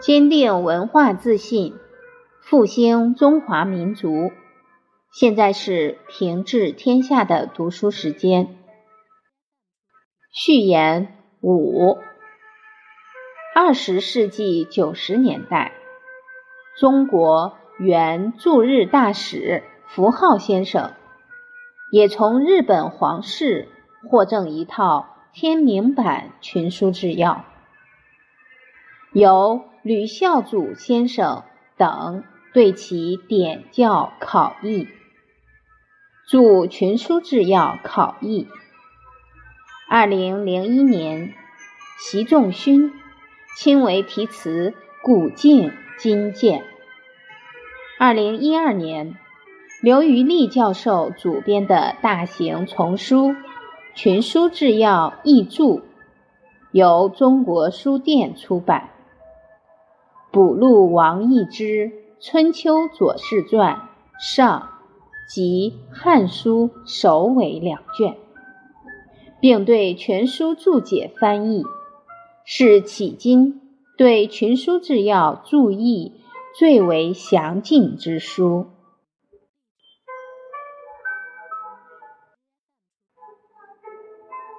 坚定文化自信，复兴中华民族。现在是平治天下的读书时间。序言五：二十世纪九十年代，中国原驻日大使符浩先生也从日本皇室获赠一套天明版群书治要，由。吕孝祖先生等对其点教考译，著《群书治要考译》。二零零一年，习仲勋亲为题词古镜今鉴。二零一二年，刘余力教授主编的大型丛书《群书治要译注》，由中国书店出版。补录王逸之《春秋左氏传》上及《汉书》首尾两卷，并对全书注解翻译，是迄今对群书治要注意最为详尽之书。